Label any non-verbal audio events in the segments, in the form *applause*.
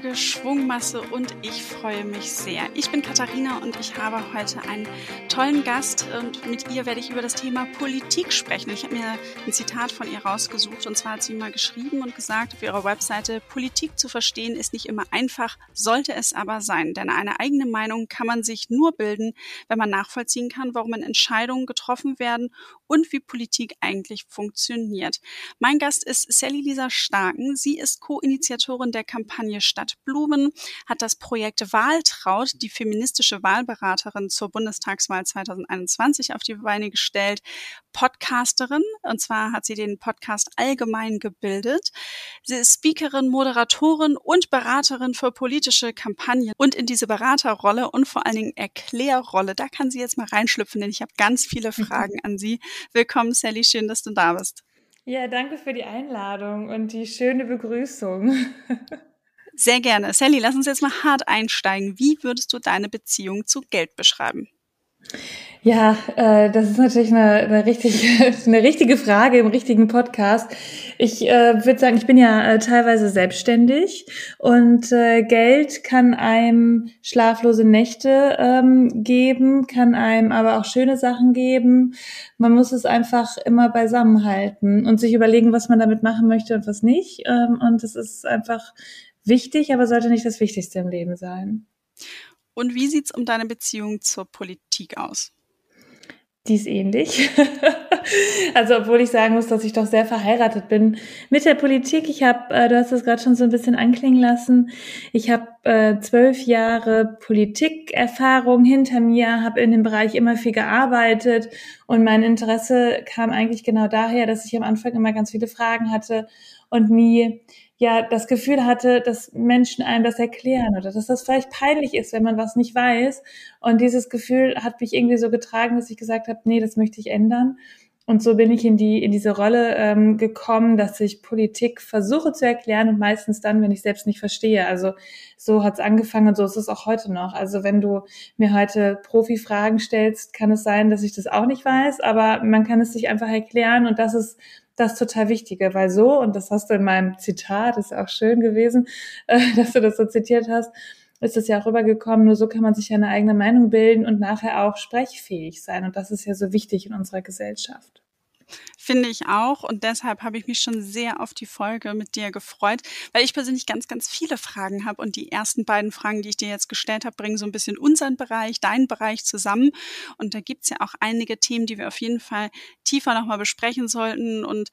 Folge Schwungmasse und ich freue mich sehr. Ich bin Katharina und ich habe heute einen tollen Gast und mit ihr werde ich über das Thema Politik sprechen. Ich habe mir ein Zitat von ihr rausgesucht und zwar hat sie mal geschrieben und gesagt auf ihrer Webseite, Politik zu verstehen ist nicht immer einfach, sollte es aber sein, denn eine eigene Meinung kann man sich nur bilden, wenn man nachvollziehen kann, warum Entscheidungen getroffen werden und wie Politik eigentlich funktioniert. Mein Gast ist Sally Lisa Starken. Sie ist Co-Initiatorin der Kampagne Stadtblumen, hat das Projekt Wahltraut, die feministische Wahlberaterin zur Bundestagswahl 2021 auf die Beine gestellt, Podcasterin, und zwar hat sie den Podcast allgemein gebildet. Sie ist Speakerin, Moderatorin und Beraterin für politische Kampagnen. Und in diese Beraterrolle und vor allen Dingen Erklärrolle, da kann sie jetzt mal reinschlüpfen, denn ich habe ganz viele Fragen an sie. Willkommen, Sally, schön, dass du da bist. Ja, danke für die Einladung und die schöne Begrüßung. Sehr gerne. Sally, lass uns jetzt mal hart einsteigen. Wie würdest du deine Beziehung zu Geld beschreiben? Ja, äh, das ist natürlich eine, eine, richtig, *laughs* eine richtige Frage im richtigen Podcast. Ich äh, würde sagen, ich bin ja äh, teilweise selbstständig und äh, Geld kann einem schlaflose Nächte ähm, geben, kann einem aber auch schöne Sachen geben. Man muss es einfach immer beisammenhalten und sich überlegen, was man damit machen möchte und was nicht. Ähm, und es ist einfach wichtig, aber sollte nicht das Wichtigste im Leben sein. Und wie sieht's um deine Beziehung zur Politik aus? Die ist ähnlich. *laughs* also obwohl ich sagen muss, dass ich doch sehr verheiratet bin mit der Politik. Ich habe, äh, du hast das gerade schon so ein bisschen anklingen lassen. Ich habe äh, zwölf Jahre Politikerfahrung hinter mir, habe in dem Bereich immer viel gearbeitet und mein Interesse kam eigentlich genau daher, dass ich am Anfang immer ganz viele Fragen hatte und nie ja das Gefühl hatte, dass Menschen einem das erklären oder dass das vielleicht peinlich ist, wenn man was nicht weiß. Und dieses Gefühl hat mich irgendwie so getragen, dass ich gesagt habe, nee, das möchte ich ändern. Und so bin ich in die in diese Rolle ähm, gekommen, dass ich Politik versuche zu erklären und meistens dann, wenn ich selbst nicht verstehe. Also so hat's angefangen und so ist es auch heute noch. Also wenn du mir heute Profi-Fragen stellst, kann es sein, dass ich das auch nicht weiß, aber man kann es sich einfach erklären und das ist das total Wichtige, weil so, und das hast du in meinem Zitat, ist auch schön gewesen, äh, *laughs* dass du das so zitiert hast, ist es ja auch rübergekommen, nur so kann man sich ja eine eigene Meinung bilden und nachher auch sprechfähig sein. Und das ist ja so wichtig in unserer Gesellschaft. Finde ich auch. Und deshalb habe ich mich schon sehr auf die Folge mit dir gefreut, weil ich persönlich ganz, ganz viele Fragen habe. Und die ersten beiden Fragen, die ich dir jetzt gestellt habe, bringen so ein bisschen unseren Bereich, deinen Bereich zusammen. Und da gibt es ja auch einige Themen, die wir auf jeden Fall tiefer nochmal besprechen sollten. Und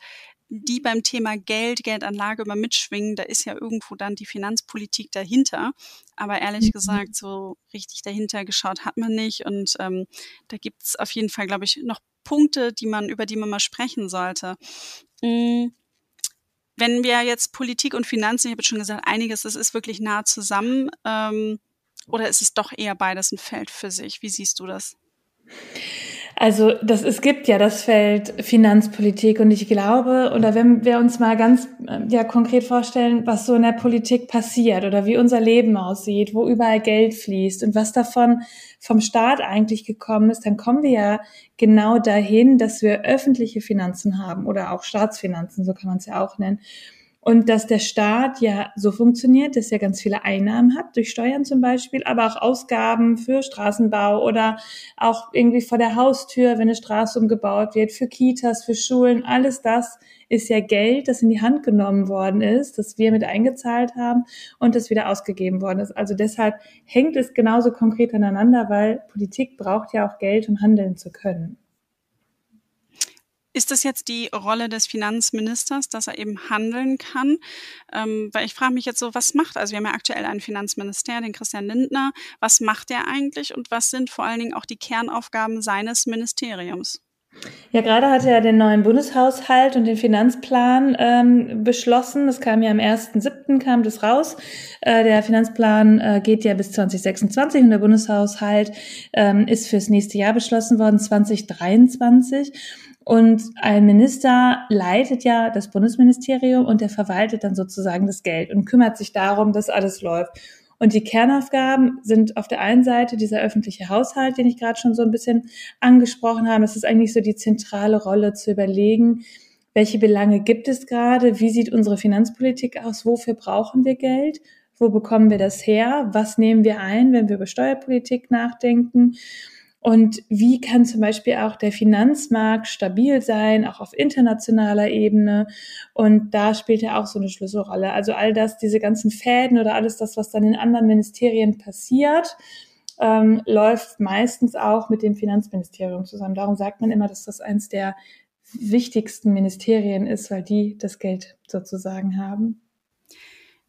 die beim Thema Geld, Geldanlage immer mitschwingen, da ist ja irgendwo dann die Finanzpolitik dahinter. Aber ehrlich mhm. gesagt, so richtig dahinter geschaut hat man nicht. Und ähm, da gibt es auf jeden Fall, glaube ich, noch Punkte, die man, über die man mal sprechen sollte. Mm, wenn wir jetzt Politik und Finanzen, ich habe schon gesagt, einiges, das ist wirklich nah zusammen, ähm, oder ist es doch eher beides ein Feld für sich? Wie siehst du das? Also das, es gibt ja das Feld Finanzpolitik und ich glaube, oder wenn wir uns mal ganz äh, ja, konkret vorstellen, was so in der Politik passiert oder wie unser Leben aussieht, wo überall Geld fließt und was davon vom Staat eigentlich gekommen ist, dann kommen wir ja genau dahin, dass wir öffentliche Finanzen haben oder auch Staatsfinanzen, so kann man es ja auch nennen. Und dass der Staat ja so funktioniert, dass er ganz viele Einnahmen hat, durch Steuern zum Beispiel, aber auch Ausgaben für Straßenbau oder auch irgendwie vor der Haustür, wenn eine Straße umgebaut wird, für Kitas, für Schulen, alles das ist ja Geld, das in die Hand genommen worden ist, das wir mit eingezahlt haben und das wieder ausgegeben worden ist. Also deshalb hängt es genauso konkret aneinander, weil Politik braucht ja auch Geld, um handeln zu können. Ist das jetzt die Rolle des Finanzministers, dass er eben handeln kann? Ähm, weil ich frage mich jetzt so, was macht, also wir haben ja aktuell einen Finanzminister, den Christian Lindner, was macht er eigentlich und was sind vor allen Dingen auch die Kernaufgaben seines Ministeriums? Ja, gerade hat er den neuen Bundeshaushalt und den Finanzplan ähm, beschlossen. Das kam ja am 1.7. kam das raus. Äh, der Finanzplan äh, geht ja bis 2026 und der Bundeshaushalt ähm, ist fürs nächste Jahr beschlossen worden, 2023. Und ein Minister leitet ja das Bundesministerium und der verwaltet dann sozusagen das Geld und kümmert sich darum, dass alles läuft. Und die Kernaufgaben sind auf der einen Seite dieser öffentliche Haushalt, den ich gerade schon so ein bisschen angesprochen habe. Es ist eigentlich so die zentrale Rolle zu überlegen, welche Belange gibt es gerade? Wie sieht unsere Finanzpolitik aus? Wofür brauchen wir Geld? Wo bekommen wir das her? Was nehmen wir ein, wenn wir über Steuerpolitik nachdenken? Und wie kann zum Beispiel auch der Finanzmarkt stabil sein, auch auf internationaler Ebene? Und da spielt er auch so eine Schlüsselrolle. Also all das, diese ganzen Fäden oder alles das, was dann in anderen Ministerien passiert, ähm, läuft meistens auch mit dem Finanzministerium zusammen. Darum sagt man immer, dass das eins der wichtigsten Ministerien ist, weil die das Geld sozusagen haben.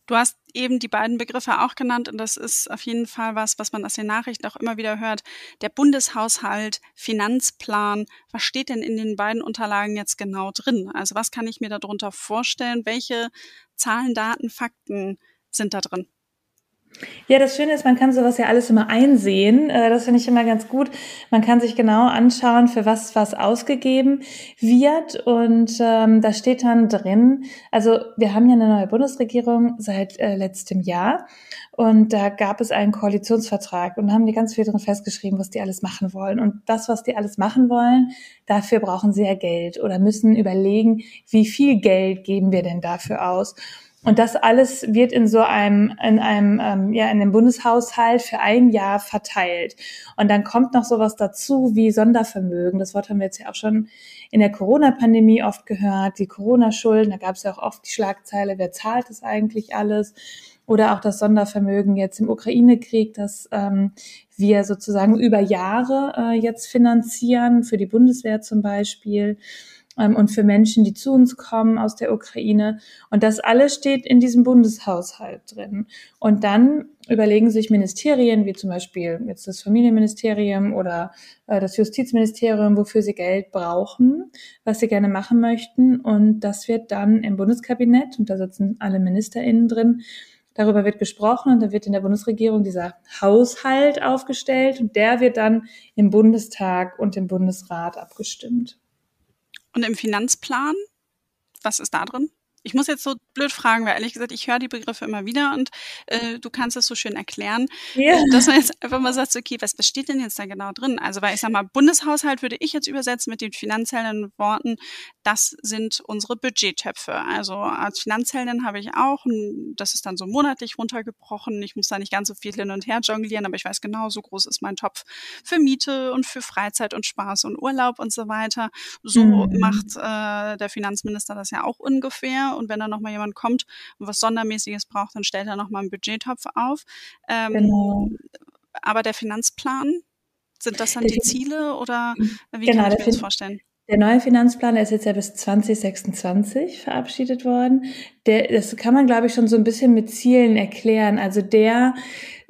Du hast eben die beiden Begriffe auch genannt und das ist auf jeden Fall was, was man aus den Nachrichten auch immer wieder hört. Der Bundeshaushalt, Finanzplan. Was steht denn in den beiden Unterlagen jetzt genau drin? Also was kann ich mir darunter vorstellen? Welche Zahlen, Daten, Fakten sind da drin? Ja, das Schöne ist, man kann sowas ja alles immer einsehen. Äh, das finde ich immer ganz gut. Man kann sich genau anschauen, für was was ausgegeben wird. Und ähm, da steht dann drin, also wir haben ja eine neue Bundesregierung seit äh, letztem Jahr. Und da gab es einen Koalitionsvertrag und haben die ganz viel drin festgeschrieben, was die alles machen wollen. Und das, was die alles machen wollen, dafür brauchen sie ja Geld oder müssen überlegen, wie viel Geld geben wir denn dafür aus. Und das alles wird in so einem, in einem, ähm, ja, in dem Bundeshaushalt für ein Jahr verteilt. Und dann kommt noch sowas dazu wie Sondervermögen. Das Wort haben wir jetzt ja auch schon in der Corona-Pandemie oft gehört. Die Corona-Schulden, da gab es ja auch oft die Schlagzeile, wer zahlt das eigentlich alles? Oder auch das Sondervermögen jetzt im Ukraine-Krieg, das ähm, wir sozusagen über Jahre äh, jetzt finanzieren, für die Bundeswehr zum Beispiel und für Menschen, die zu uns kommen aus der Ukraine. Und das alles steht in diesem Bundeshaushalt drin. Und dann überlegen sich Ministerien, wie zum Beispiel jetzt das Familienministerium oder äh, das Justizministerium, wofür sie Geld brauchen, was sie gerne machen möchten. Und das wird dann im Bundeskabinett, und da sitzen alle MinisterInnen drin, Darüber wird gesprochen und dann wird in der Bundesregierung dieser Haushalt aufgestellt und der wird dann im Bundestag und im Bundesrat abgestimmt. Und im Finanzplan, was ist da drin? Ich muss jetzt so blöd fragen, weil ehrlich gesagt, ich höre die Begriffe immer wieder und äh, du kannst es so schön erklären, ja. dass man jetzt einfach mal sagt, okay, was, was steht denn jetzt da genau drin? Also, weil ich sag mal, Bundeshaushalt würde ich jetzt übersetzen mit den finanziellen Worten, das sind unsere Budgettöpfe. Also als Finanzheldin habe ich auch, das ist dann so monatlich runtergebrochen. Ich muss da nicht ganz so viel hin und her jonglieren, aber ich weiß genau, so groß ist mein Topf für Miete und für Freizeit und Spaß und Urlaub und so weiter. So mhm. macht äh, der Finanzminister das ja auch ungefähr. Und wenn da nochmal jemand kommt und was Sondermäßiges braucht, dann stellt er nochmal einen Budgettopf auf. Ähm, genau. Aber der Finanzplan, sind das dann der die Ziele oder wie genau, kann ich mir das vorstellen? Der neue Finanzplan der ist jetzt ja bis 2026 verabschiedet worden. Der, das kann man, glaube ich, schon so ein bisschen mit Zielen erklären. Also der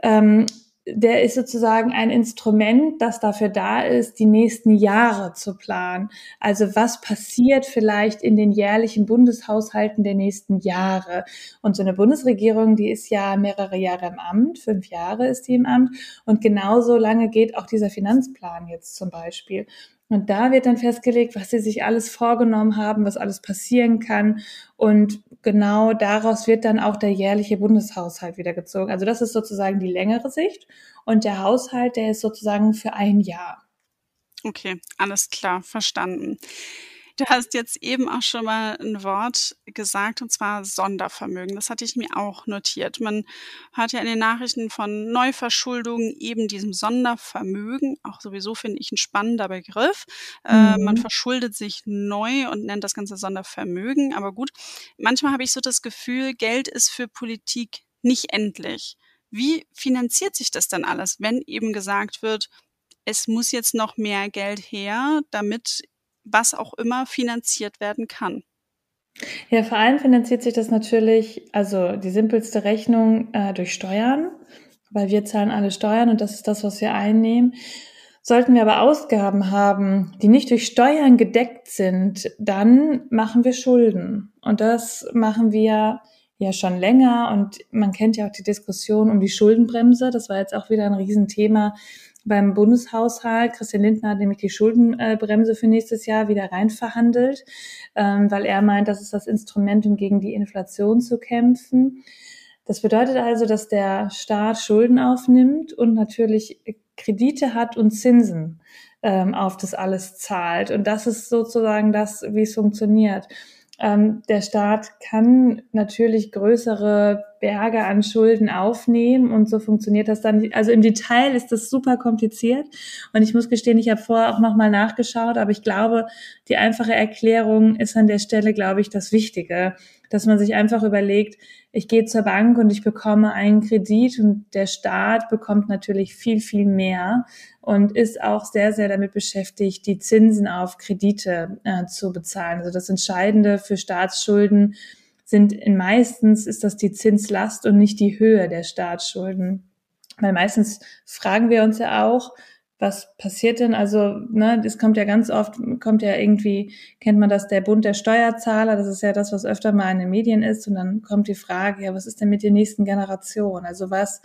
ähm, der ist sozusagen ein Instrument, das dafür da ist, die nächsten Jahre zu planen. Also was passiert vielleicht in den jährlichen Bundeshaushalten der nächsten Jahre? Und so eine Bundesregierung, die ist ja mehrere Jahre im Amt, fünf Jahre ist die im Amt. Und genauso lange geht auch dieser Finanzplan jetzt zum Beispiel. Und da wird dann festgelegt, was sie sich alles vorgenommen haben, was alles passieren kann. Und genau daraus wird dann auch der jährliche Bundeshaushalt wieder gezogen. Also das ist sozusagen die längere Sicht. Und der Haushalt, der ist sozusagen für ein Jahr. Okay, alles klar, verstanden. Du hast jetzt eben auch schon mal ein Wort gesagt, und zwar Sondervermögen. Das hatte ich mir auch notiert. Man hört ja in den Nachrichten von Neuverschuldung, eben diesem Sondervermögen. Auch sowieso finde ich ein spannender Begriff. Mhm. Äh, man mhm. verschuldet sich neu und nennt das Ganze Sondervermögen. Aber gut, manchmal habe ich so das Gefühl, Geld ist für Politik nicht endlich. Wie finanziert sich das dann alles, wenn eben gesagt wird, es muss jetzt noch mehr Geld her, damit was auch immer finanziert werden kann. Ja, vor allem finanziert sich das natürlich, also die simpelste Rechnung äh, durch Steuern, weil wir zahlen alle Steuern und das ist das, was wir einnehmen. Sollten wir aber Ausgaben haben, die nicht durch Steuern gedeckt sind, dann machen wir Schulden. Und das machen wir ja schon länger. Und man kennt ja auch die Diskussion um die Schuldenbremse. Das war jetzt auch wieder ein Riesenthema beim Bundeshaushalt. Christian Lindner hat nämlich die Schuldenbremse für nächstes Jahr wieder rein verhandelt, ähm, weil er meint, das ist das Instrument, um gegen die Inflation zu kämpfen. Das bedeutet also, dass der Staat Schulden aufnimmt und natürlich Kredite hat und Zinsen ähm, auf das alles zahlt. Und das ist sozusagen das, wie es funktioniert. Ähm, der Staat kann natürlich größere Berge an Schulden aufnehmen und so funktioniert das dann. Also im Detail ist das super kompliziert und ich muss gestehen, ich habe vorher auch nochmal nachgeschaut, aber ich glaube, die einfache Erklärung ist an der Stelle, glaube ich, das Wichtige, dass man sich einfach überlegt, ich gehe zur Bank und ich bekomme einen Kredit und der Staat bekommt natürlich viel, viel mehr und ist auch sehr, sehr damit beschäftigt, die Zinsen auf Kredite äh, zu bezahlen. Also das Entscheidende für Staatsschulden sind in meistens ist das die Zinslast und nicht die Höhe der Staatsschulden. Weil meistens fragen wir uns ja auch, was passiert denn? Also, ne, das kommt ja ganz oft, kommt ja irgendwie, kennt man das, der Bund der Steuerzahler, das ist ja das, was öfter mal in den Medien ist. Und dann kommt die Frage, ja, was ist denn mit der nächsten Generation? Also was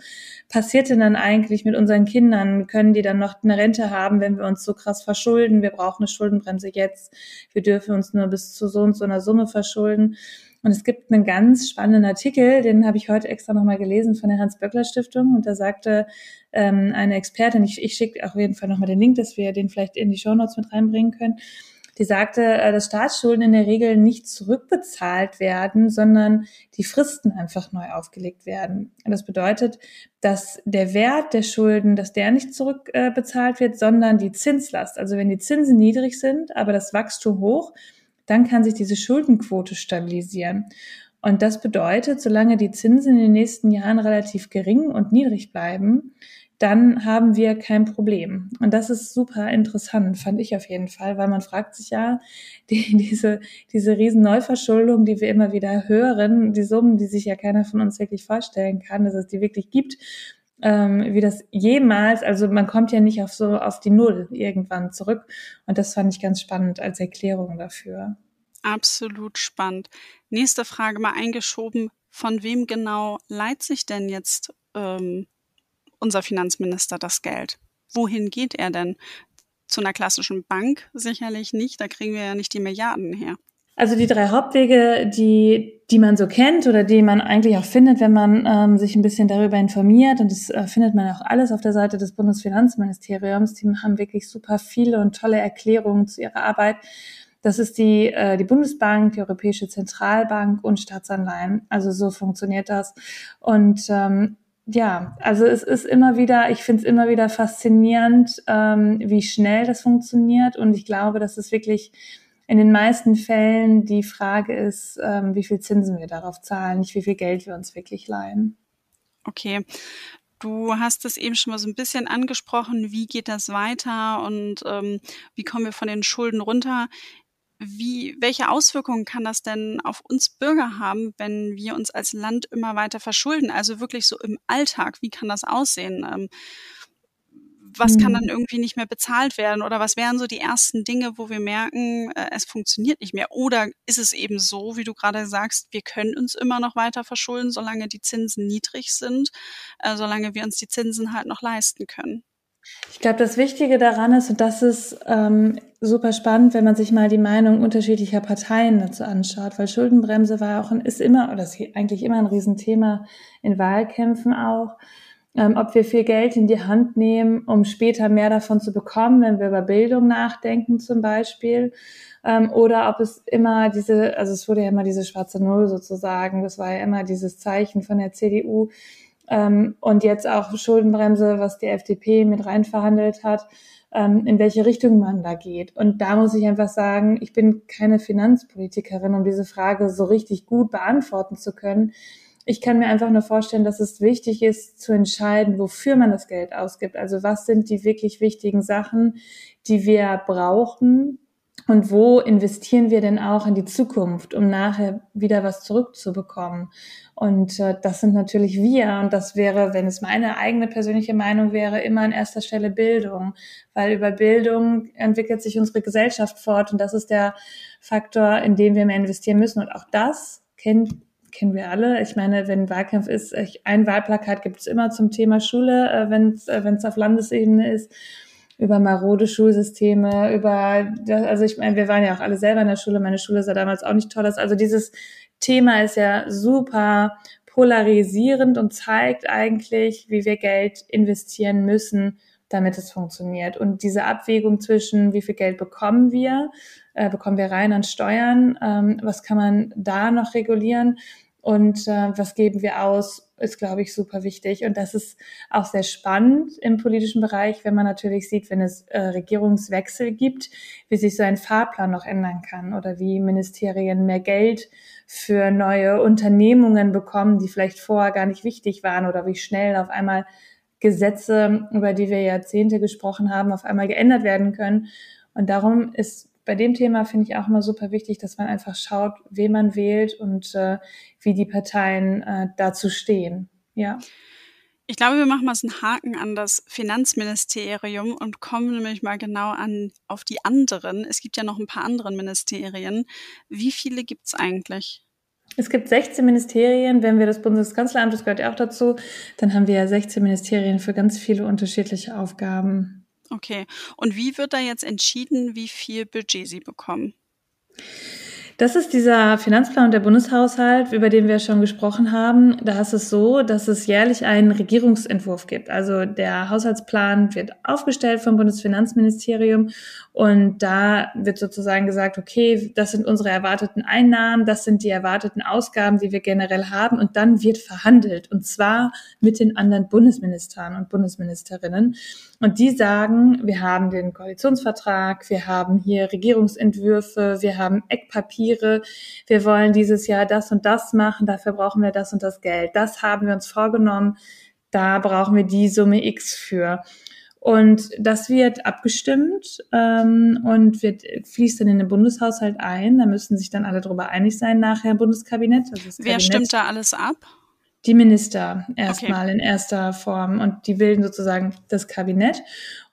passiert denn dann eigentlich mit unseren Kindern? Können die dann noch eine Rente haben, wenn wir uns so krass verschulden? Wir brauchen eine Schuldenbremse jetzt. Wir dürfen uns nur bis zu so und so einer Summe verschulden. Und es gibt einen ganz spannenden Artikel, den habe ich heute extra nochmal gelesen von der Hans-Böckler-Stiftung. Und da sagte ähm, eine Expertin, ich, ich schicke auf jeden Fall nochmal den Link, dass wir den vielleicht in die Show Notes mit reinbringen können, die sagte, äh, dass Staatsschulden in der Regel nicht zurückbezahlt werden, sondern die Fristen einfach neu aufgelegt werden. Und das bedeutet, dass der Wert der Schulden, dass der nicht zurückbezahlt wird, sondern die Zinslast. Also wenn die Zinsen niedrig sind, aber das Wachstum hoch, dann kann sich diese Schuldenquote stabilisieren. Und das bedeutet, solange die Zinsen in den nächsten Jahren relativ gering und niedrig bleiben, dann haben wir kein Problem. Und das ist super interessant, fand ich auf jeden Fall, weil man fragt sich ja, *laughs* die, diese, diese riesen Neuverschuldung, die wir immer wieder hören, die Summen, die sich ja keiner von uns wirklich vorstellen kann, dass es die wirklich gibt, ähm, wie das jemals, also man kommt ja nicht auf so auf die Null irgendwann zurück. Und das fand ich ganz spannend als Erklärung dafür. Absolut spannend. Nächste Frage mal eingeschoben. Von wem genau leiht sich denn jetzt ähm, unser Finanzminister das Geld? Wohin geht er denn? Zu einer klassischen Bank sicherlich nicht. Da kriegen wir ja nicht die Milliarden her. Also die drei Hauptwege, die, die man so kennt oder die man eigentlich auch findet, wenn man ähm, sich ein bisschen darüber informiert, und das äh, findet man auch alles auf der Seite des Bundesfinanzministeriums, die haben wirklich super viele und tolle Erklärungen zu ihrer Arbeit. Das ist die, äh, die Bundesbank, die Europäische Zentralbank und Staatsanleihen. Also so funktioniert das. Und ähm, ja, also es ist immer wieder, ich finde es immer wieder faszinierend, ähm, wie schnell das funktioniert. Und ich glaube, dass es wirklich in den meisten Fällen die Frage ist, ähm, wie viel Zinsen wir darauf zahlen, nicht wie viel Geld wir uns wirklich leihen. Okay. Du hast es eben schon mal so ein bisschen angesprochen, wie geht das weiter und ähm, wie kommen wir von den Schulden runter? Wie, welche Auswirkungen kann das denn auf uns Bürger haben, wenn wir uns als Land immer weiter verschulden? Also wirklich so im Alltag, wie kann das aussehen? Ähm, was kann dann mhm. irgendwie nicht mehr bezahlt werden oder was wären so die ersten Dinge, wo wir merken, äh, es funktioniert nicht mehr? Oder ist es eben so, wie du gerade sagst, wir können uns immer noch weiter verschulden, solange die Zinsen niedrig sind, äh, solange wir uns die Zinsen halt noch leisten können? Ich glaube, das Wichtige daran ist, und das ist ähm, super spannend, wenn man sich mal die Meinung unterschiedlicher Parteien dazu anschaut, weil Schuldenbremse war auch ein, ist immer, oder ist eigentlich immer ein Riesenthema in Wahlkämpfen auch ähm, ob wir viel Geld in die Hand nehmen, um später mehr davon zu bekommen, wenn wir über Bildung nachdenken zum Beispiel. Ähm, oder ob es immer diese, also es wurde ja immer diese schwarze Null sozusagen, das war ja immer dieses Zeichen von der CDU. Ähm, und jetzt auch Schuldenbremse, was die FDP mit rein verhandelt hat, ähm, in welche Richtung man da geht. Und da muss ich einfach sagen, ich bin keine Finanzpolitikerin, um diese Frage so richtig gut beantworten zu können ich kann mir einfach nur vorstellen, dass es wichtig ist zu entscheiden, wofür man das Geld ausgibt. Also was sind die wirklich wichtigen Sachen, die wir brauchen und wo investieren wir denn auch in die Zukunft, um nachher wieder was zurückzubekommen? Und äh, das sind natürlich wir. Und das wäre, wenn es meine eigene persönliche Meinung wäre, immer an erster Stelle Bildung. Weil über Bildung entwickelt sich unsere Gesellschaft fort. Und das ist der Faktor, in dem wir mehr investieren müssen. Und auch das kennt kennen wir alle. Ich meine, wenn Wahlkampf ist, ein Wahlplakat gibt es immer zum Thema Schule, äh, wenn es äh, auf Landesebene ist, über marode Schulsysteme, über, also ich meine, wir waren ja auch alle selber in der Schule. Meine Schule sah damals auch nicht toll aus. Also dieses Thema ist ja super polarisierend und zeigt eigentlich, wie wir Geld investieren müssen, damit es funktioniert. Und diese Abwägung zwischen, wie viel Geld bekommen wir, äh, bekommen wir rein an Steuern, ähm, was kann man da noch regulieren und äh, was geben wir aus, ist, glaube ich, super wichtig. Und das ist auch sehr spannend im politischen Bereich, wenn man natürlich sieht, wenn es äh, Regierungswechsel gibt, wie sich so ein Fahrplan noch ändern kann oder wie Ministerien mehr Geld für neue Unternehmungen bekommen, die vielleicht vorher gar nicht wichtig waren oder wie schnell auf einmal Gesetze, über die wir Jahrzehnte gesprochen haben, auf einmal geändert werden können. Und darum ist bei dem Thema finde ich auch immer super wichtig, dass man einfach schaut, wen man wählt und äh, wie die Parteien äh, dazu stehen. Ja. Ich glaube, wir machen mal so einen Haken an das Finanzministerium und kommen nämlich mal genau an auf die anderen. Es gibt ja noch ein paar andere Ministerien. Wie viele gibt es eigentlich? Es gibt 16 Ministerien. Wenn wir das Bundeskanzleramt, das gehört ja auch dazu, dann haben wir ja 16 Ministerien für ganz viele unterschiedliche Aufgaben. Okay. Und wie wird da jetzt entschieden, wie viel Budget Sie bekommen? Das ist dieser Finanzplan und der Bundeshaushalt, über den wir schon gesprochen haben. Da ist es so, dass es jährlich einen Regierungsentwurf gibt. Also der Haushaltsplan wird aufgestellt vom Bundesfinanzministerium und da wird sozusagen gesagt, okay, das sind unsere erwarteten Einnahmen, das sind die erwarteten Ausgaben, die wir generell haben und dann wird verhandelt und zwar mit den anderen Bundesministern und Bundesministerinnen. Und die sagen, wir haben den Koalitionsvertrag, wir haben hier Regierungsentwürfe, wir haben Eckpapiere, wir wollen dieses Jahr das und das machen, dafür brauchen wir das und das Geld. Das haben wir uns vorgenommen, da brauchen wir die Summe X für. Und das wird abgestimmt ähm, und wird, fließt dann in den Bundeshaushalt ein. Da müssen sich dann alle darüber einig sein nachher im Bundeskabinett. Also Wer Kabinett. stimmt da alles ab? die Minister erstmal okay. in erster Form und die bilden sozusagen das Kabinett.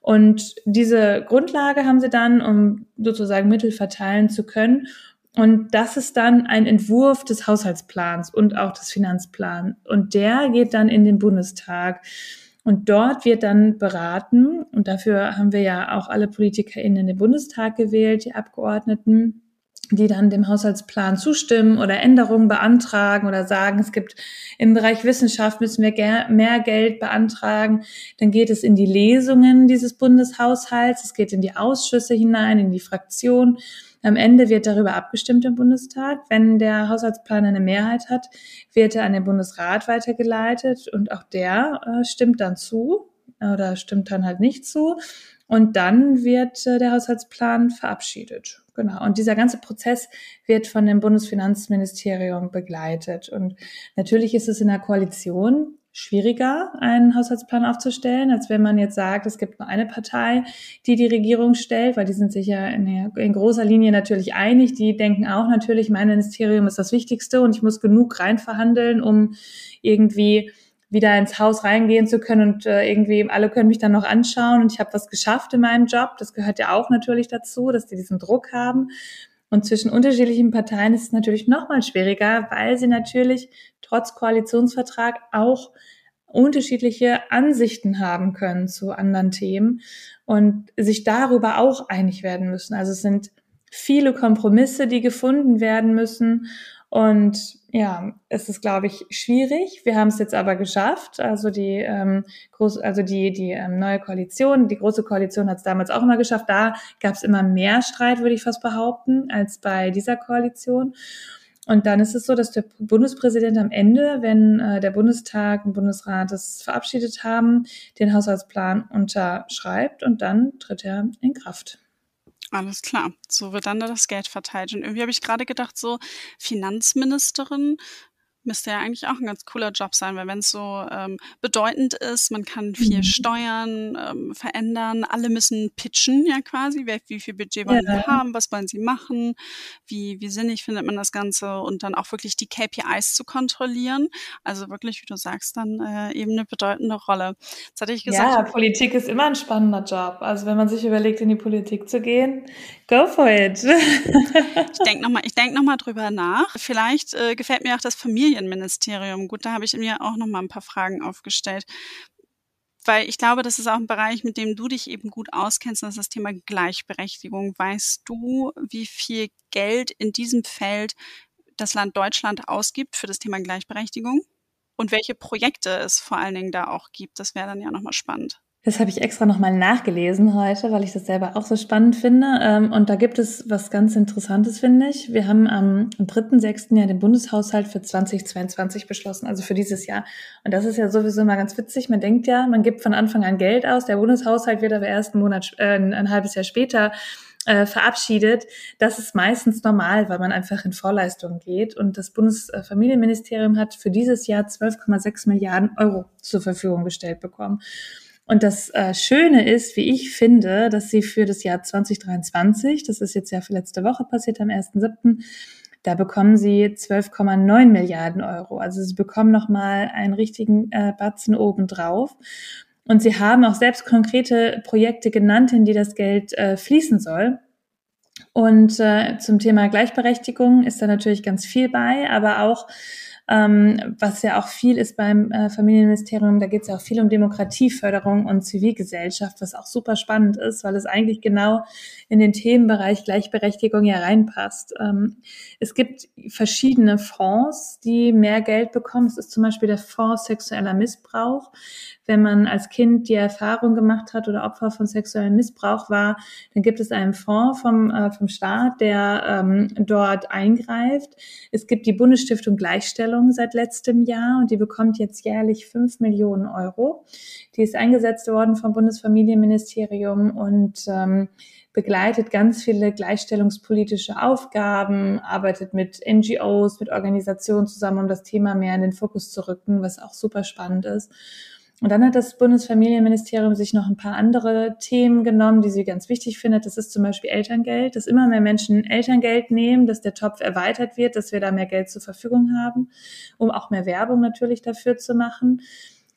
Und diese Grundlage haben sie dann, um sozusagen Mittel verteilen zu können. Und das ist dann ein Entwurf des Haushaltsplans und auch des Finanzplans. Und der geht dann in den Bundestag. Und dort wird dann beraten, und dafür haben wir ja auch alle PolitikerInnen in den Bundestag gewählt, die Abgeordneten, die dann dem Haushaltsplan zustimmen oder Änderungen beantragen oder sagen, es gibt im Bereich Wissenschaft müssen wir mehr Geld beantragen. Dann geht es in die Lesungen dieses Bundeshaushalts, es geht in die Ausschüsse hinein, in die Fraktion. Am Ende wird darüber abgestimmt im Bundestag. Wenn der Haushaltsplan eine Mehrheit hat, wird er an den Bundesrat weitergeleitet und auch der äh, stimmt dann zu oder stimmt dann halt nicht zu. Und dann wird äh, der Haushaltsplan verabschiedet. Genau. Und dieser ganze Prozess wird von dem Bundesfinanzministerium begleitet. Und natürlich ist es in der Koalition schwieriger, einen Haushaltsplan aufzustellen, als wenn man jetzt sagt, es gibt nur eine Partei, die die Regierung stellt, weil die sind sich ja in, in, großer Linie natürlich einig. Die denken auch natürlich, mein Ministerium ist das Wichtigste und ich muss genug reinverhandeln, um irgendwie wieder ins Haus reingehen zu können und äh, irgendwie alle können mich dann noch anschauen und ich habe was geschafft in meinem Job. Das gehört ja auch natürlich dazu, dass die diesen Druck haben. Und zwischen unterschiedlichen Parteien ist es natürlich noch mal schwieriger, weil sie natürlich trotz Koalitionsvertrag auch unterschiedliche Ansichten haben können zu anderen Themen und sich darüber auch einig werden müssen. Also es sind viele Kompromisse, die gefunden werden müssen. Und ja, es ist, glaube ich, schwierig. Wir haben es jetzt aber geschafft. Also die ähm, groß, also die die ähm, neue Koalition, die große Koalition hat es damals auch immer geschafft. Da gab es immer mehr Streit, würde ich fast behaupten, als bei dieser Koalition. Und dann ist es so, dass der Bundespräsident am Ende, wenn äh, der Bundestag und Bundesrat es verabschiedet haben, den Haushaltsplan unterschreibt und dann tritt er in Kraft. Alles klar. So wird dann das Geld verteilt. Und irgendwie habe ich gerade gedacht, so Finanzministerin müsste ja eigentlich auch ein ganz cooler Job sein, weil wenn es so ähm, bedeutend ist, man kann viel mhm. steuern, ähm, verändern, alle müssen pitchen ja quasi, wer, wie viel Budget wollen ja. sie haben, was wollen sie machen, wie, wie sinnig findet man das Ganze und dann auch wirklich die KPIs zu kontrollieren. Also wirklich, wie du sagst, dann äh, eben eine bedeutende Rolle. Jetzt hatte ich gesagt. Ja, Politik ist immer ein spannender Job. Also wenn man sich überlegt, in die Politik zu gehen, go for it. ich denke nochmal, ich denke nochmal drüber nach. Vielleicht äh, gefällt mir auch das Familien Familienministerium. Gut, da habe ich mir auch noch mal ein paar Fragen aufgestellt. Weil ich glaube, das ist auch ein Bereich, mit dem du dich eben gut auskennst, das ist das Thema Gleichberechtigung. Weißt du, wie viel Geld in diesem Feld das Land Deutschland ausgibt für das Thema Gleichberechtigung? Und welche Projekte es vor allen Dingen da auch gibt? Das wäre dann ja nochmal spannend. Das habe ich extra nochmal nachgelesen heute, weil ich das selber auch so spannend finde. Ähm, und da gibt es was ganz Interessantes, finde ich. Wir haben am 3.6. ja den Bundeshaushalt für 2022 beschlossen, also für dieses Jahr. Und das ist ja sowieso mal ganz witzig. Man denkt ja, man gibt von Anfang an Geld aus. Der Bundeshaushalt wird aber erst einen Monat, äh, ein halbes Jahr später äh, verabschiedet. Das ist meistens normal, weil man einfach in Vorleistungen geht. Und das Bundesfamilienministerium hat für dieses Jahr 12,6 Milliarden Euro zur Verfügung gestellt bekommen. Und das äh, Schöne ist, wie ich finde, dass sie für das Jahr 2023, das ist jetzt ja für letzte Woche passiert, am 1.7., da bekommen sie 12,9 Milliarden Euro. Also sie bekommen nochmal einen richtigen äh, Batzen obendrauf. Und sie haben auch selbst konkrete Projekte genannt, in die das Geld äh, fließen soll. Und äh, zum Thema Gleichberechtigung ist da natürlich ganz viel bei, aber auch ähm, was ja auch viel ist beim äh, Familienministerium, da geht es ja auch viel um Demokratieförderung und Zivilgesellschaft, was auch super spannend ist, weil es eigentlich genau in den Themenbereich Gleichberechtigung ja reinpasst. Ähm, es gibt verschiedene Fonds, die mehr Geld bekommen. Es ist zum Beispiel der Fonds sexueller Missbrauch wenn man als Kind die Erfahrung gemacht hat oder Opfer von sexuellem Missbrauch war, dann gibt es einen Fonds vom, äh, vom Staat, der ähm, dort eingreift. Es gibt die Bundesstiftung Gleichstellung seit letztem Jahr und die bekommt jetzt jährlich fünf Millionen Euro. Die ist eingesetzt worden vom Bundesfamilienministerium und ähm, begleitet ganz viele gleichstellungspolitische Aufgaben, arbeitet mit NGOs, mit Organisationen zusammen, um das Thema mehr in den Fokus zu rücken, was auch super spannend ist. Und dann hat das Bundesfamilienministerium sich noch ein paar andere Themen genommen, die sie ganz wichtig findet. Das ist zum Beispiel Elterngeld, dass immer mehr Menschen Elterngeld nehmen, dass der Topf erweitert wird, dass wir da mehr Geld zur Verfügung haben, um auch mehr Werbung natürlich dafür zu machen.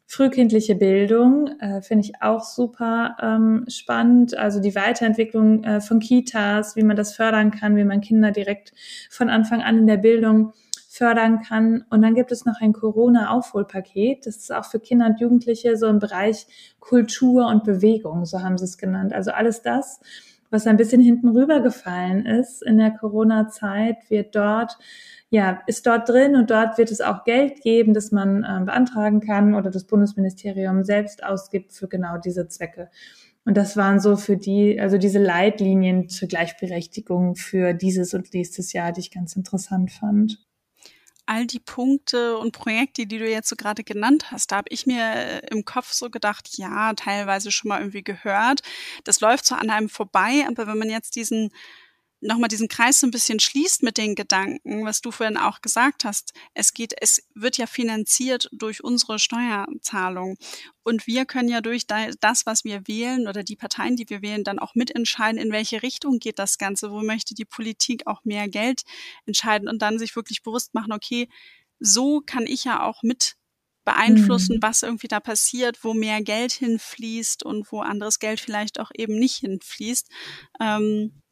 Frühkindliche Bildung äh, finde ich auch super ähm, spannend. Also die Weiterentwicklung äh, von Kitas, wie man das fördern kann, wie man Kinder direkt von Anfang an in der Bildung fördern kann. Und dann gibt es noch ein Corona-Aufholpaket. Das ist auch für Kinder und Jugendliche so im Bereich Kultur und Bewegung, so haben sie es genannt. Also alles das, was ein bisschen hinten rübergefallen ist in der Corona-Zeit, wird dort ja, ist dort drin und dort wird es auch Geld geben, das man äh, beantragen kann oder das Bundesministerium selbst ausgibt für genau diese Zwecke. Und das waren so für die, also diese Leitlinien zur Gleichberechtigung für dieses und nächstes Jahr, die ich ganz interessant fand all die Punkte und Projekte, die du jetzt so gerade genannt hast, da habe ich mir äh, im Kopf so gedacht, ja, teilweise schon mal irgendwie gehört. Das läuft so an einem vorbei, aber wenn man jetzt diesen nochmal diesen Kreis so ein bisschen schließt mit den Gedanken, was du vorhin auch gesagt hast. Es geht, es wird ja finanziert durch unsere Steuerzahlung. Und wir können ja durch das, was wir wählen oder die Parteien, die wir wählen, dann auch mitentscheiden, in welche Richtung geht das Ganze, wo möchte die Politik auch mehr Geld entscheiden und dann sich wirklich bewusst machen, okay, so kann ich ja auch mit beeinflussen, mhm. was irgendwie da passiert, wo mehr Geld hinfließt und wo anderes Geld vielleicht auch eben nicht hinfließt. Ähm,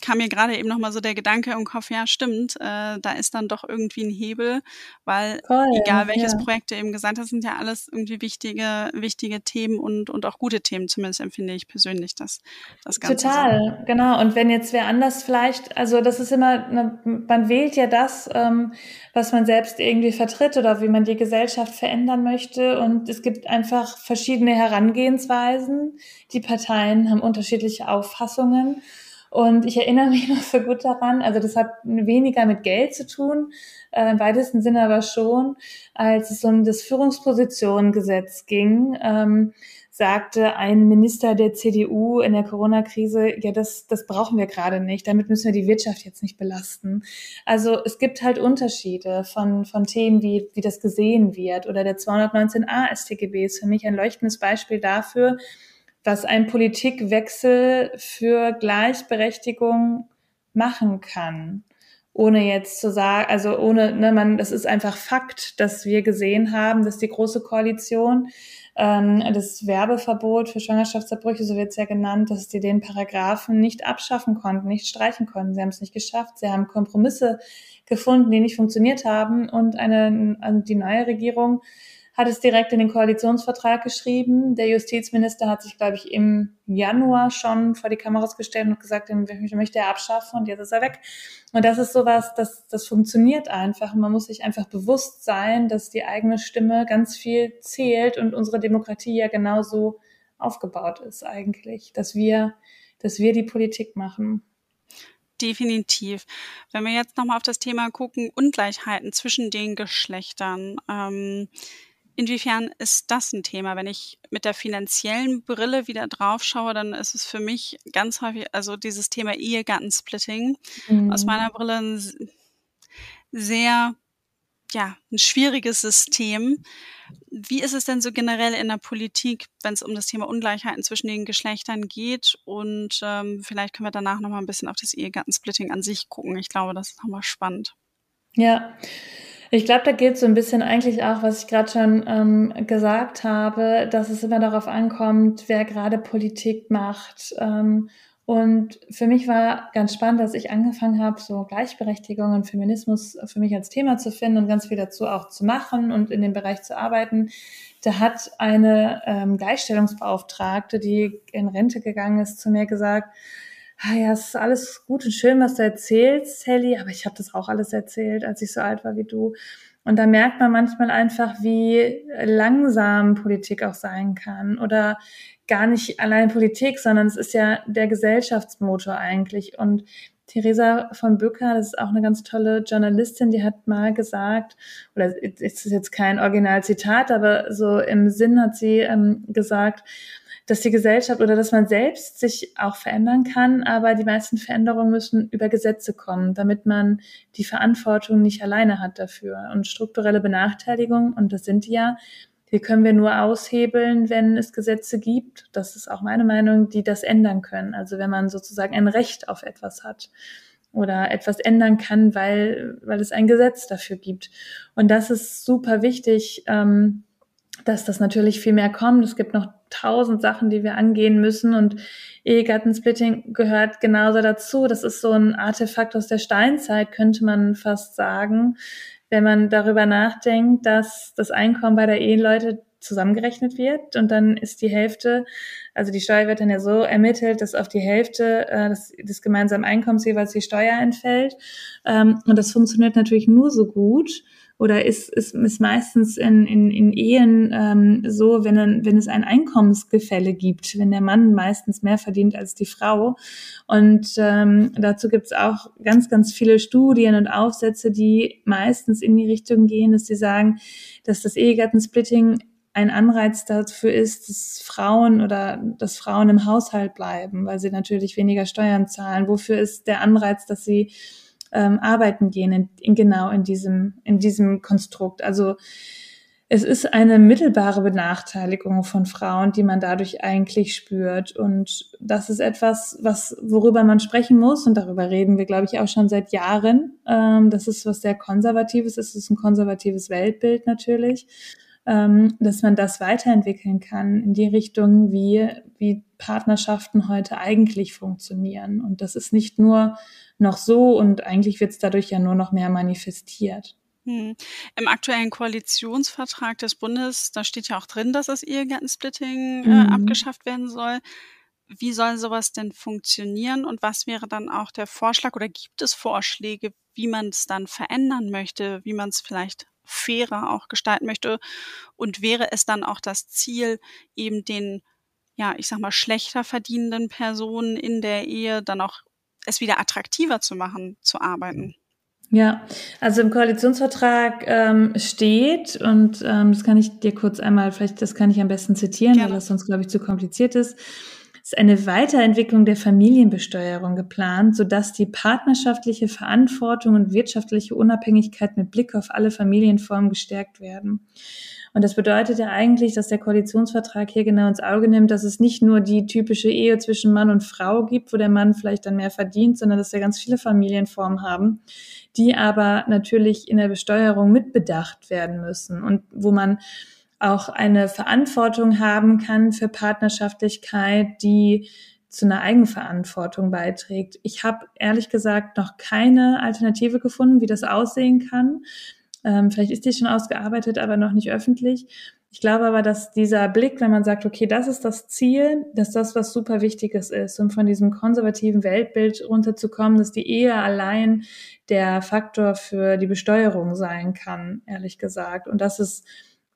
kam mir gerade eben nochmal so der Gedanke im Kopf, ja, stimmt, äh, da ist dann doch irgendwie ein Hebel, weil Voll, egal welches ja. Projekt du eben gesagt hast, sind ja alles irgendwie wichtige, wichtige Themen und, und auch gute Themen, zumindest empfinde ich persönlich das, das Ganze. Total, so. genau. Und wenn jetzt wer anders vielleicht, also das ist immer, ne, man wählt ja das, ähm, was man selbst irgendwie vertritt oder wie man die Gesellschaft verändern möchte. Und es gibt einfach verschiedene Herangehensweisen. Die Parteien haben unterschiedliche Auffassungen. Und ich erinnere mich *laughs* noch so gut daran, also das hat weniger mit Geld zu tun, äh, im weitesten Sinne aber schon, als es um das Führungspositionengesetz ging, ähm, sagte ein Minister der CDU in der Corona-Krise, ja, das, das brauchen wir gerade nicht, damit müssen wir die Wirtschaft jetzt nicht belasten. Also es gibt halt Unterschiede von, von Themen, wie, wie das gesehen wird. Oder der 219a StGB ist für mich ein leuchtendes Beispiel dafür, was ein Politikwechsel für Gleichberechtigung machen kann. Ohne jetzt zu sagen, also ohne, ne, man, das ist einfach Fakt, dass wir gesehen haben, dass die Große Koalition ähm, das Werbeverbot für Schwangerschaftsabbrüche, so wird es ja genannt, dass die den Paragraphen nicht abschaffen konnten, nicht streichen konnten. Sie haben es nicht geschafft. Sie haben Kompromisse gefunden, die nicht funktioniert haben. Und eine, also die neue Regierung hat es direkt in den Koalitionsvertrag geschrieben. Der Justizminister hat sich, glaube ich, im Januar schon vor die Kameras gestellt und gesagt, den möchte er abschaffen und jetzt ist er weg. Und das ist sowas, das, das funktioniert einfach. Man muss sich einfach bewusst sein, dass die eigene Stimme ganz viel zählt und unsere Demokratie ja genauso aufgebaut ist eigentlich, dass wir, dass wir die Politik machen. Definitiv. Wenn wir jetzt nochmal auf das Thema gucken, Ungleichheiten zwischen den Geschlechtern. Ähm, inwiefern ist das ein Thema? Wenn ich mit der finanziellen Brille wieder drauf schaue, dann ist es für mich ganz häufig, also dieses Thema Ehegattensplitting mhm. aus meiner Brille ein sehr ja, ein schwieriges System. Wie ist es denn so generell in der Politik, wenn es um das Thema Ungleichheiten zwischen den Geschlechtern geht? Und ähm, vielleicht können wir danach noch mal ein bisschen auf das Ehegattensplitting an sich gucken. Ich glaube, das ist nochmal spannend. Ja, ich glaube, da geht so ein bisschen eigentlich auch, was ich gerade schon ähm, gesagt habe, dass es immer darauf ankommt, wer gerade Politik macht. Ähm, und für mich war ganz spannend, dass ich angefangen habe, so Gleichberechtigung und Feminismus für mich als Thema zu finden und ganz viel dazu auch zu machen und in dem Bereich zu arbeiten. Da hat eine ähm, Gleichstellungsbeauftragte, die in Rente gegangen ist, zu mir gesagt, ja, es ist alles gut und schön, was du erzählst, Sally, aber ich habe das auch alles erzählt, als ich so alt war wie du. Und da merkt man manchmal einfach, wie langsam Politik auch sein kann oder gar nicht allein Politik, sondern es ist ja der Gesellschaftsmotor eigentlich. Und Theresa von Bücker, das ist auch eine ganz tolle Journalistin, die hat mal gesagt, oder es ist jetzt kein Originalzitat, aber so im Sinn hat sie ähm, gesagt, dass die Gesellschaft oder dass man selbst sich auch verändern kann, aber die meisten Veränderungen müssen über Gesetze kommen, damit man die Verantwortung nicht alleine hat dafür. Und strukturelle Benachteiligung, und das sind die ja, die können wir nur aushebeln, wenn es Gesetze gibt. Das ist auch meine Meinung, die das ändern können. Also wenn man sozusagen ein Recht auf etwas hat oder etwas ändern kann, weil, weil es ein Gesetz dafür gibt. Und das ist super wichtig, ähm, dass das natürlich viel mehr kommt. Es gibt noch tausend Sachen, die wir angehen müssen und Ehegattensplitting gehört genauso dazu. Das ist so ein Artefakt aus der Steinzeit, könnte man fast sagen, wenn man darüber nachdenkt, dass das Einkommen bei der Eheleute zusammengerechnet wird und dann ist die Hälfte, also die Steuer wird dann ja so ermittelt, dass auf die Hälfte äh, des, des gemeinsamen Einkommens jeweils die Steuer entfällt. Ähm, und das funktioniert natürlich nur so gut, oder ist, ist, ist meistens in, in, in Ehen ähm, so, wenn, wenn es ein Einkommensgefälle gibt, wenn der Mann meistens mehr verdient als die Frau. Und ähm, dazu gibt es auch ganz, ganz viele Studien und Aufsätze, die meistens in die Richtung gehen, dass sie sagen, dass das Ehegattensplitting ein Anreiz dafür ist, dass Frauen oder dass Frauen im Haushalt bleiben, weil sie natürlich weniger Steuern zahlen. Wofür ist der Anreiz, dass sie ähm, arbeiten gehen, in, in, genau in diesem, in diesem Konstrukt. Also es ist eine mittelbare Benachteiligung von Frauen, die man dadurch eigentlich spürt. Und das ist etwas, was, worüber man sprechen muss. Und darüber reden wir, glaube ich, auch schon seit Jahren. Ähm, das ist was sehr Konservatives. Es ist ein konservatives Weltbild natürlich ähm, dass man das weiterentwickeln kann in die Richtung, wie, wie Partnerschaften heute eigentlich funktionieren. Und das ist nicht nur noch so und eigentlich wird es dadurch ja nur noch mehr manifestiert. Hm. Im aktuellen Koalitionsvertrag des Bundes, da steht ja auch drin, dass das Ehegattensplitting äh, mhm. abgeschafft werden soll. Wie soll sowas denn funktionieren und was wäre dann auch der Vorschlag oder gibt es Vorschläge, wie man es dann verändern möchte, wie man es vielleicht fairer auch gestalten möchte? Und wäre es dann auch das Ziel, eben den, ja, ich sag mal, schlechter verdienenden Personen in der Ehe dann auch es wieder attraktiver zu machen, zu arbeiten? Ja, also im Koalitionsvertrag ähm, steht, und ähm, das kann ich dir kurz einmal, vielleicht das kann ich am besten zitieren, Gerne. weil das sonst, glaube ich, zu kompliziert ist ist eine Weiterentwicklung der Familienbesteuerung geplant, sodass die partnerschaftliche Verantwortung und wirtschaftliche Unabhängigkeit mit Blick auf alle Familienformen gestärkt werden. Und das bedeutet ja eigentlich, dass der Koalitionsvertrag hier genau ins Auge nimmt, dass es nicht nur die typische Ehe zwischen Mann und Frau gibt, wo der Mann vielleicht dann mehr verdient, sondern dass wir ganz viele Familienformen haben, die aber natürlich in der Besteuerung mitbedacht werden müssen und wo man auch eine Verantwortung haben kann für Partnerschaftlichkeit, die zu einer Eigenverantwortung beiträgt. Ich habe ehrlich gesagt noch keine Alternative gefunden, wie das aussehen kann. Ähm, vielleicht ist die schon ausgearbeitet, aber noch nicht öffentlich. Ich glaube aber, dass dieser Blick, wenn man sagt, okay, das ist das Ziel, dass das was super Wichtiges ist, um von diesem konservativen Weltbild runterzukommen, dass die Ehe allein der Faktor für die Besteuerung sein kann, ehrlich gesagt. Und dass es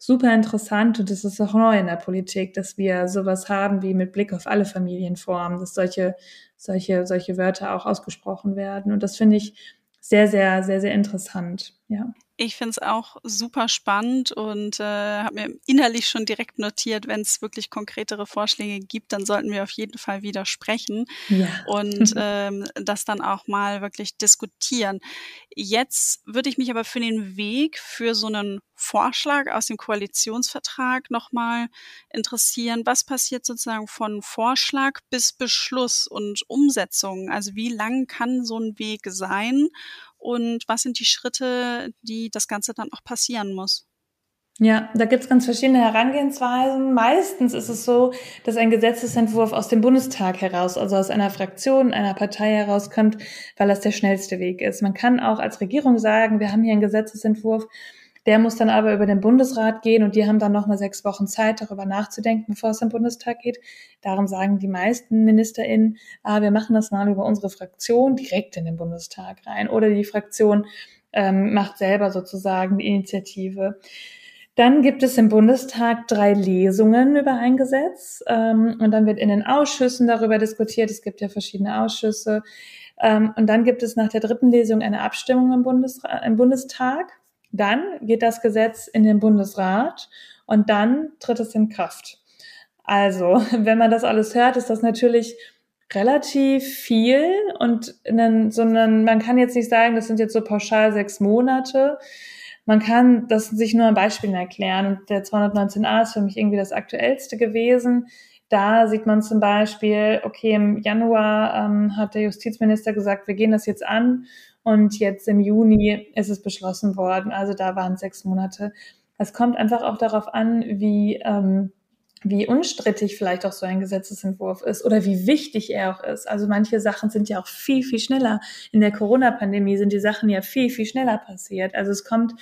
super interessant und es ist auch neu in der Politik, dass wir sowas haben wie mit Blick auf alle Familienformen, dass solche, solche, solche Wörter auch ausgesprochen werden. Und das finde ich sehr, sehr, sehr, sehr interessant. Ja. Ich finde es auch super spannend und äh, habe mir innerlich schon direkt notiert, wenn es wirklich konkretere Vorschläge gibt, dann sollten wir auf jeden Fall widersprechen ja. und *laughs* ähm, das dann auch mal wirklich diskutieren. Jetzt würde ich mich aber für den Weg für so einen Vorschlag aus dem Koalitionsvertrag nochmal interessieren. Was passiert sozusagen von Vorschlag bis Beschluss und Umsetzung? Also wie lang kann so ein Weg sein und was sind die Schritte, die das Ganze dann auch passieren muss. Ja, da gibt's ganz verschiedene Herangehensweisen. Meistens ist es so, dass ein Gesetzesentwurf aus dem Bundestag heraus, also aus einer Fraktion, einer Partei herauskommt, weil das der schnellste Weg ist. Man kann auch als Regierung sagen, wir haben hier einen Gesetzesentwurf, der muss dann aber über den Bundesrat gehen und die haben dann nochmal sechs Wochen Zeit, darüber nachzudenken, bevor es im Bundestag geht. Darum sagen die meisten MinisterInnen, ah, wir machen das mal über unsere Fraktion direkt in den Bundestag rein. Oder die Fraktion ähm, macht selber sozusagen die Initiative. Dann gibt es im Bundestag drei Lesungen über ein Gesetz ähm, und dann wird in den Ausschüssen darüber diskutiert. Es gibt ja verschiedene Ausschüsse. Ähm, und dann gibt es nach der dritten Lesung eine Abstimmung im, Bundesra im Bundestag. Dann geht das Gesetz in den Bundesrat und dann tritt es in Kraft. Also, *laughs* wenn man das alles hört, ist das natürlich relativ viel und einen, man kann jetzt nicht sagen, das sind jetzt so pauschal sechs Monate. Man kann das sich nur an Beispielen erklären. Und der 219a ist für mich irgendwie das aktuellste gewesen. Da sieht man zum Beispiel, okay, im Januar ähm, hat der Justizminister gesagt, wir gehen das jetzt an und jetzt im Juni ist es beschlossen worden. Also da waren sechs Monate. Es kommt einfach auch darauf an, wie, ähm, wie unstrittig vielleicht auch so ein Gesetzesentwurf ist oder wie wichtig er auch ist. Also manche Sachen sind ja auch viel, viel schneller. In der Corona-Pandemie sind die Sachen ja viel, viel schneller passiert. Also es kommt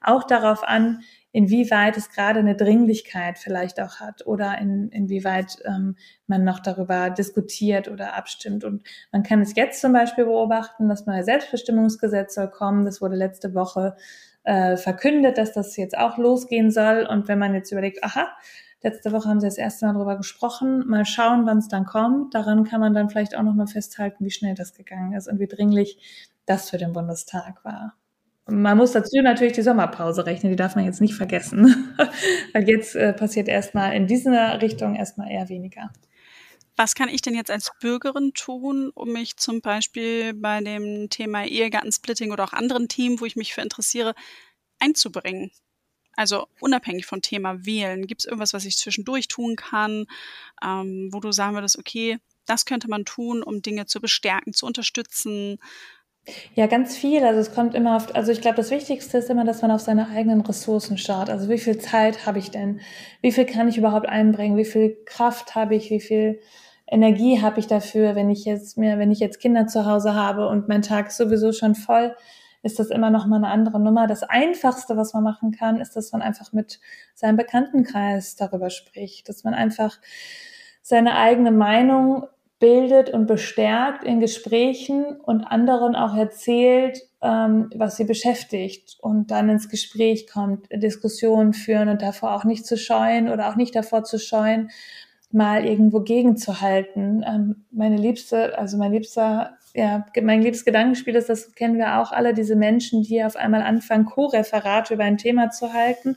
auch darauf an, inwieweit es gerade eine Dringlichkeit vielleicht auch hat oder in, inwieweit ähm, man noch darüber diskutiert oder abstimmt. Und man kann es jetzt zum Beispiel beobachten, das neue Selbstbestimmungsgesetz soll kommen. Das wurde letzte Woche äh, verkündet, dass das jetzt auch losgehen soll. Und wenn man jetzt überlegt, aha, Letzte Woche haben sie das erste Mal darüber gesprochen. Mal schauen, wann es dann kommt. Daran kann man dann vielleicht auch nochmal festhalten, wie schnell das gegangen ist und wie dringlich das für den Bundestag war. Man muss dazu natürlich die Sommerpause rechnen, die darf man jetzt nicht vergessen. *laughs* Weil jetzt äh, passiert erstmal in dieser Richtung erstmal eher weniger. Was kann ich denn jetzt als Bürgerin tun, um mich zum Beispiel bei dem Thema Ehegattensplitting oder auch anderen Themen, wo ich mich für interessiere, einzubringen? Also unabhängig vom Thema Wählen, gibt es irgendwas, was ich zwischendurch tun kann, ähm, wo du sagen würdest, okay, das könnte man tun, um Dinge zu bestärken, zu unterstützen, ja, ganz viel. Also es kommt immer auf, also ich glaube, das Wichtigste ist immer, dass man auf seine eigenen Ressourcen schaut. Also wie viel Zeit habe ich denn? Wie viel kann ich überhaupt einbringen? Wie viel Kraft habe ich? Wie viel Energie habe ich dafür, wenn ich jetzt mir, wenn ich jetzt Kinder zu Hause habe und mein Tag ist sowieso schon voll, ist das immer noch mal eine andere Nummer. Das einfachste, was man machen kann, ist, dass man einfach mit seinem Bekanntenkreis darüber spricht, dass man einfach seine eigene Meinung bildet und bestärkt in Gesprächen und anderen auch erzählt, ähm, was sie beschäftigt und dann ins Gespräch kommt, Diskussionen führen und davor auch nicht zu scheuen oder auch nicht davor zu scheuen, mal irgendwo gegenzuhalten. Ähm, meine liebste, also mein liebster, ja, mein liebstes Gedankenspiel ist, das kennen wir auch alle, diese Menschen, die auf einmal anfangen, Co-Referate über ein Thema zu halten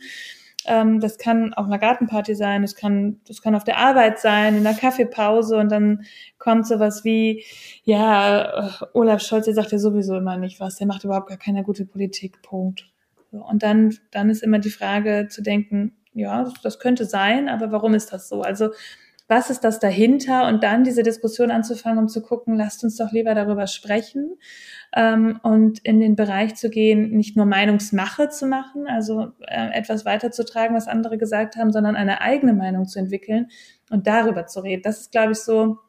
ähm, das kann auf einer Gartenparty sein, das kann, das kann auf der Arbeit sein, in der Kaffeepause und dann kommt sowas wie, ja, äh, Olaf Scholz, der sagt ja sowieso immer nicht was, der macht überhaupt gar keine gute Politik, Punkt. So, und dann, dann ist immer die Frage zu denken, ja, das könnte sein, aber warum ist das so? Also was ist das dahinter und dann diese Diskussion anzufangen, um zu gucken, lasst uns doch lieber darüber sprechen ähm, und in den Bereich zu gehen, nicht nur Meinungsmache zu machen, also äh, etwas weiterzutragen, was andere gesagt haben, sondern eine eigene Meinung zu entwickeln und darüber zu reden. Das ist, glaube ich, so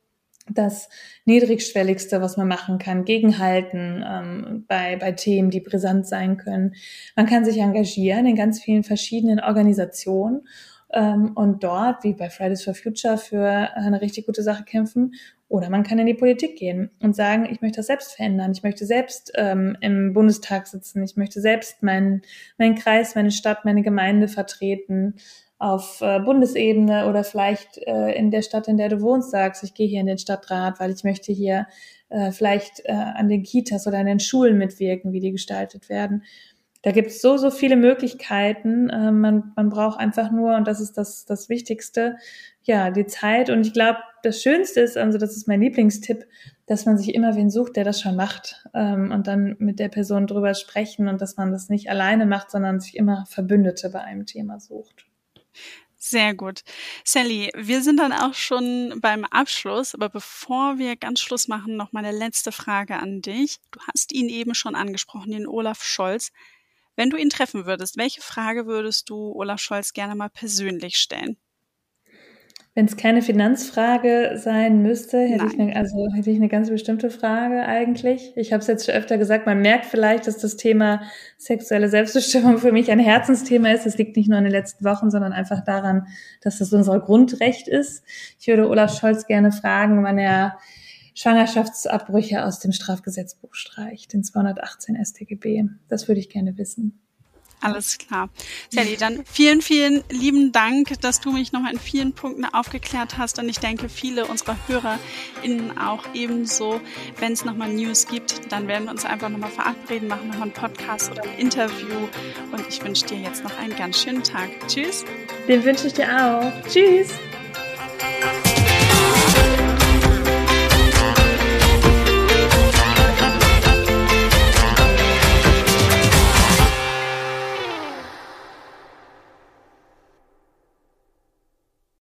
das niedrigschwelligste, was man machen kann, gegenhalten ähm, bei, bei Themen, die brisant sein können. Man kann sich engagieren in ganz vielen verschiedenen Organisationen ähm, und dort, wie bei Fridays for Future, für eine richtig gute Sache kämpfen. Oder man kann in die Politik gehen und sagen, ich möchte das selbst verändern, ich möchte selbst ähm, im Bundestag sitzen, ich möchte selbst meinen, meinen Kreis, meine Stadt, meine Gemeinde vertreten auf äh, Bundesebene oder vielleicht äh, in der Stadt, in der du wohnst, sagst, ich gehe hier in den Stadtrat, weil ich möchte hier äh, vielleicht äh, an den Kitas oder an den Schulen mitwirken, wie die gestaltet werden. Da gibt es so, so viele Möglichkeiten. Äh, man, man braucht einfach nur, und das ist das, das Wichtigste, ja, die Zeit. Und ich glaube, das Schönste ist, also das ist mein Lieblingstipp, dass man sich immer wen sucht, der das schon macht ähm, und dann mit der Person drüber sprechen und dass man das nicht alleine macht, sondern sich immer Verbündete bei einem Thema sucht. Sehr gut. Sally, wir sind dann auch schon beim Abschluss, aber bevor wir ganz Schluss machen, noch meine letzte Frage an dich. Du hast ihn eben schon angesprochen, den Olaf Scholz. Wenn du ihn treffen würdest, welche Frage würdest du Olaf Scholz gerne mal persönlich stellen? Wenn es keine Finanzfrage sein müsste, hätte ich, eine, also hätte ich eine ganz bestimmte Frage eigentlich. Ich habe es jetzt schon öfter gesagt, man merkt vielleicht, dass das Thema sexuelle Selbstbestimmung für mich ein Herzensthema ist. Das liegt nicht nur in den letzten Wochen, sondern einfach daran, dass das unser Grundrecht ist. Ich würde Olaf Scholz gerne fragen, wann er Schwangerschaftsabbrüche aus dem Strafgesetzbuch streicht, den 218 StGB. Das würde ich gerne wissen. Alles klar. Sally, dann vielen, vielen lieben Dank, dass du mich nochmal in vielen Punkten aufgeklärt hast. Und ich denke, viele unserer HörerInnen auch ebenso. Wenn es nochmal News gibt, dann werden wir uns einfach nochmal verabreden, machen nochmal einen Podcast oder ein Interview. Und ich wünsche dir jetzt noch einen ganz schönen Tag. Tschüss. Den wünsche ich dir auch. Tschüss.